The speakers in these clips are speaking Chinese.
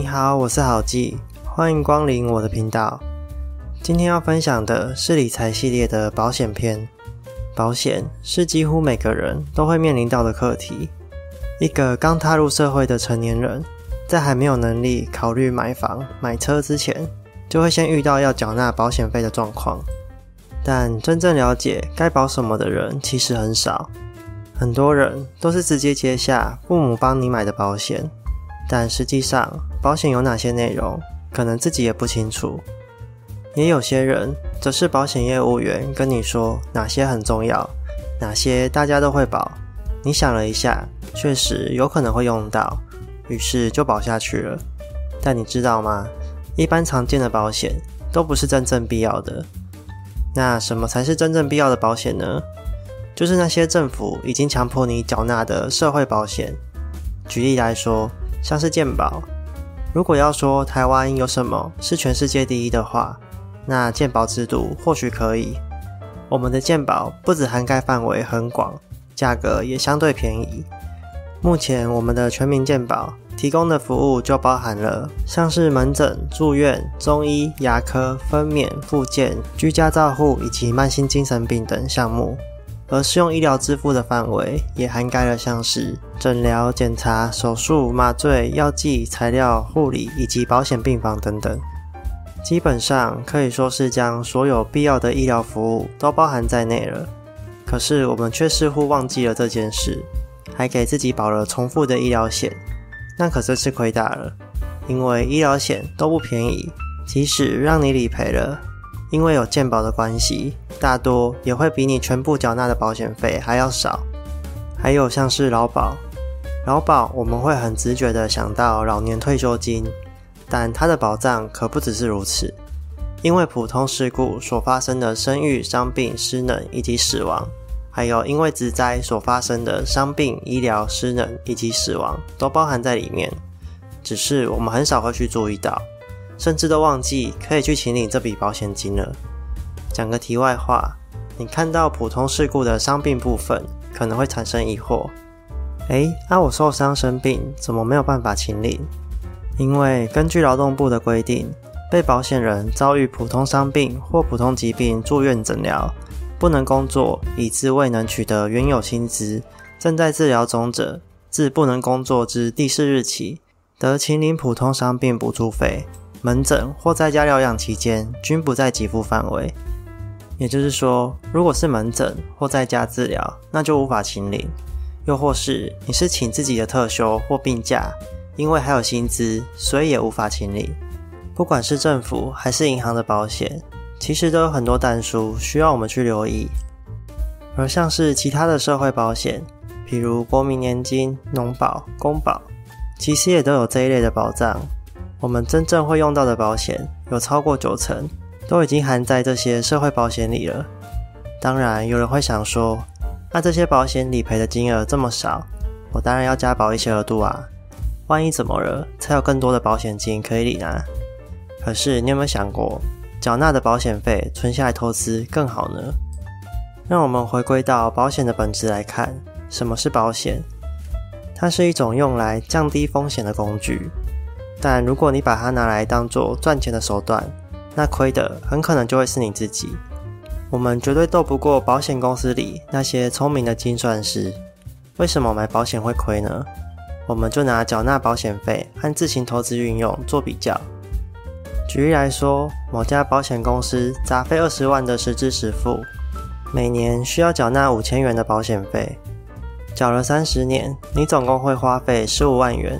你好，我是郝记，欢迎光临我的频道。今天要分享的是理财系列的保险篇。保险是几乎每个人都会面临到的课题。一个刚踏入社会的成年人，在还没有能力考虑买房、买车之前，就会先遇到要缴纳保险费的状况。但真正了解该保什么的人其实很少，很多人都是直接接下父母帮你买的保险，但实际上保险有哪些内容，可能自己也不清楚。也有些人则是保险业务员跟你说哪些很重要，哪些大家都会保，你想了一下，确实有可能会用到，于是就保下去了。但你知道吗？一般常见的保险都不是真正必要的。那什么才是真正必要的保险呢？就是那些政府已经强迫你缴纳的社会保险。举例来说，像是健保，如果要说台湾有什么是全世界第一的话，那健保制度或许可以。我们的健保不止涵盖范围很广，价格也相对便宜。目前我们的全民健保提供的服务就包含了像是门诊、住院、中医、牙科、分娩、复健、居家照护以及慢性精神病等项目。而适用医疗支付的范围也涵盖了像是诊疗、检查、手术、麻醉、药剂、材料、护理以及保险病房等等。基本上可以说是将所有必要的医疗服务都包含在内了。可是我们却似乎忘记了这件事，还给自己保了重复的医疗险，那可真是亏大了。因为医疗险都不便宜，即使让你理赔了，因为有健保的关系，大多也会比你全部缴纳的保险费还要少。还有像是劳保，劳保我们会很直觉的想到老年退休金。但它的保障可不只是如此，因为普通事故所发生的生育、伤病、失能以及死亡，还有因为职灾所发生的伤病、医疗、失能以及死亡，都包含在里面。只是我们很少会去注意到，甚至都忘记可以去请领这笔保险金了。讲个题外话，你看到普通事故的伤病部分，可能会产生疑惑：诶，那我受伤生病，怎么没有办法请领？因为根据劳动部的规定，被保险人遭遇普通伤病或普通疾病住院诊疗，不能工作以致未能取得原有薪资，正在治疗中者，自不能工作之第四日起，得请领普通伤病补助费。门诊或在家疗养期间，均不在给付范围。也就是说，如果是门诊或在家治疗，那就无法请领；又或是你是请自己的特休或病假。因为还有薪资，所以也无法请领。不管是政府还是银行的保险，其实都有很多淡书需要我们去留意。而像是其他的社会保险，譬如国民年金、农保、公保，其实也都有这一类的保障。我们真正会用到的保险，有超过九成都已经含在这些社会保险里了。当然，有人会想说，那这些保险理赔的金额这么少，我当然要加保一些额度啊。万一怎么了，才有更多的保险金可以领啊？可是你有没有想过，缴纳的保险费存下来投资更好呢？让我们回归到保险的本质来看，什么是保险？它是一种用来降低风险的工具。但如果你把它拿来当做赚钱的手段，那亏的很可能就会是你自己。我们绝对斗不过保险公司里那些聪明的精算师。为什么买保险会亏呢？我们就拿缴纳保险费和自行投资运用做比较。举例来说，某家保险公司杂费二十万的实支实付，每年需要缴纳五千元的保险费，缴了三十年，你总共会花费十五万元。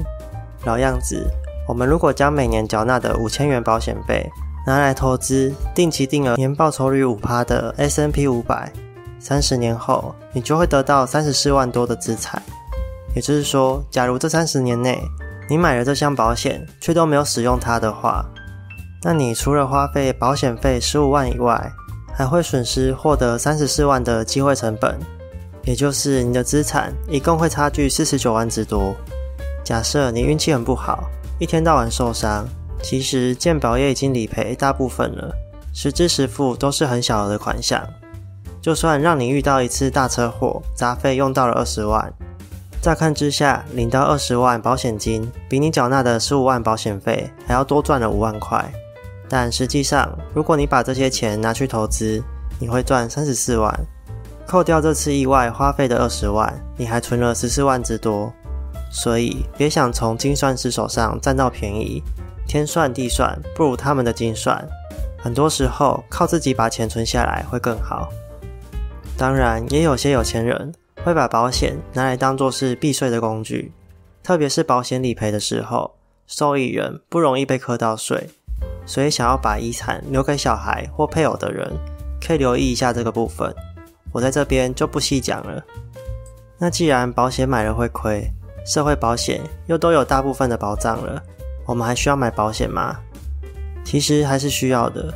老样子，我们如果将每年缴纳的五千元保险费拿来投资定期定额年报酬率五趴的 S N P 五百，三十年后你就会得到三十四万多的资产。也就是说，假如这三十年内你买了这项保险，却都没有使用它的话，那你除了花费保险费十五万以外，还会损失获得三十四万的机会成本，也就是你的资产一共会差距四十九万之多。假设你运气很不好，一天到晚受伤，其实健保也已经理赔大部分了，实支实付都是很小额的款项。就算让你遇到一次大车祸，杂费用到了二十万。乍看之下，领到二十万保险金，比你缴纳的十五万保险费还要多赚了五万块。但实际上，如果你把这些钱拿去投资，你会赚三十四万。扣掉这次意外花费的二十万，你还存了十四万之多。所以，别想从精算师手上占到便宜，天算地算不如他们的精算。很多时候，靠自己把钱存下来会更好。当然，也有些有钱人。会把保险拿来当做是避税的工具，特别是保险理赔的时候，受益人不容易被课到税，所以想要把遗产留给小孩或配偶的人，可以留意一下这个部分。我在这边就不细讲了。那既然保险买了会亏，社会保险又都有大部分的保障了，我们还需要买保险吗？其实还是需要的，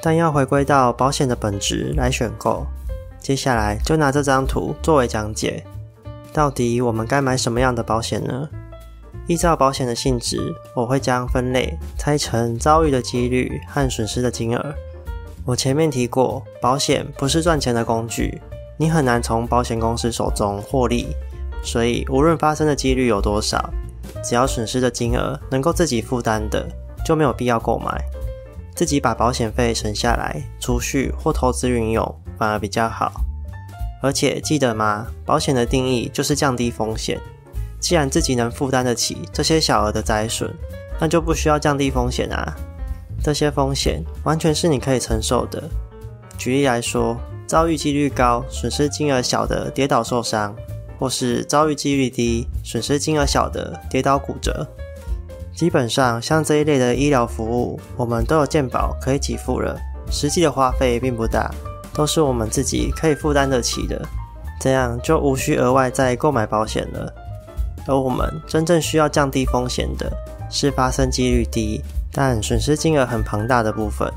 但要回归到保险的本质来选购。接下来就拿这张图作为讲解，到底我们该买什么样的保险呢？依照保险的性质，我会将分类拆成遭遇的几率和损失的金额。我前面提过，保险不是赚钱的工具，你很难从保险公司手中获利，所以无论发生的几率有多少，只要损失的金额能够自己负担的，就没有必要购买。自己把保险费省下来，储蓄或投资运用。反而比较好，而且记得吗？保险的定义就是降低风险。既然自己能负担得起这些小额的灾损，那就不需要降低风险啊。这些风险完全是你可以承受的。举例来说，遭遇几率高、损失金额小的跌倒受伤，或是遭遇几率低、损失金额小的跌倒骨折，基本上像这一类的医疗服务，我们都有健保可以给付了，实际的花费并不大。都是我们自己可以负担得起的，这样就无需额外再购买保险了。而我们真正需要降低风险的，是发生几率低但损失金额很庞大的部分。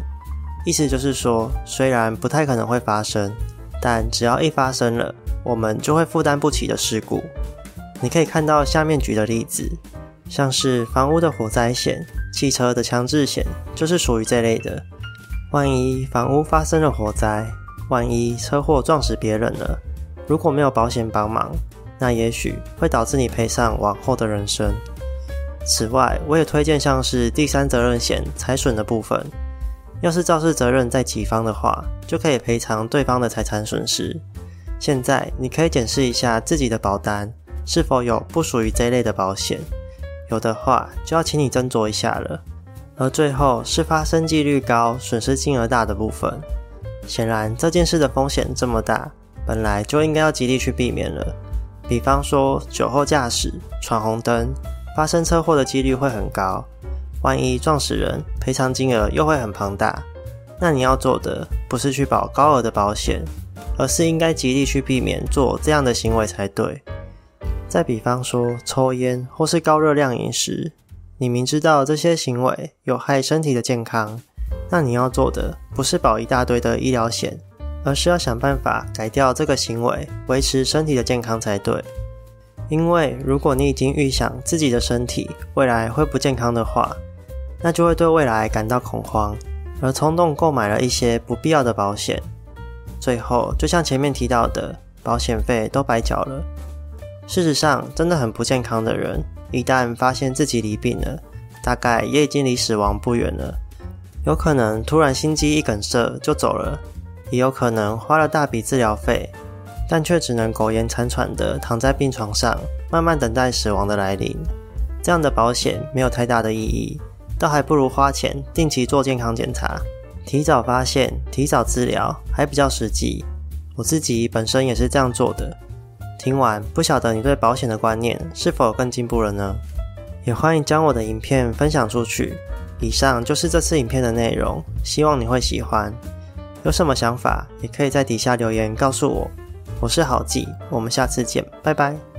意思就是说，虽然不太可能会发生，但只要一发生了，我们就会负担不起的事故。你可以看到下面举的例子，像是房屋的火灾险、汽车的强制险，就是属于这类的。万一房屋发生了火灾，万一车祸撞死别人了，如果没有保险帮忙，那也许会导致你赔上往后的人生。此外，我也推荐像是第三责任险财损的部分，要是肇事责任在己方的话，就可以赔偿对方的财产损失。现在你可以检视一下自己的保单是否有不属于这类的保险，有的话就要请你斟酌一下了。而最后是发生几率高、损失金额大的部分。显然，这件事的风险这么大，本来就应该要极力去避免了。比方说，酒后驾驶、闯红灯，发生车祸的几率会很高。万一撞死人，赔偿金额又会很庞大。那你要做的不是去保高额的保险，而是应该极力去避免做这样的行为才对。再比方说，抽烟或是高热量饮食，你明知道这些行为有害身体的健康。那你要做的不是保一大堆的医疗险，而是要想办法改掉这个行为，维持身体的健康才对。因为如果你已经预想自己的身体未来会不健康的话，那就会对未来感到恐慌，而冲动购买了一些不必要的保险，最后就像前面提到的，保险费都白缴了。事实上，真的很不健康的人，一旦发现自己离病了，大概也已经离死亡不远了。有可能突然心肌一梗塞就走了，也有可能花了大笔治疗费，但却只能苟延残喘地躺在病床上，慢慢等待死亡的来临。这样的保险没有太大的意义，倒还不如花钱定期做健康检查，提早发现、提早治疗还比较实际。我自己本身也是这样做的。听完，不晓得你对保险的观念是否更进步了呢？也欢迎将我的影片分享出去。以上就是这次影片的内容，希望你会喜欢。有什么想法，也可以在底下留言告诉我。我是郝记，我们下次见，拜拜。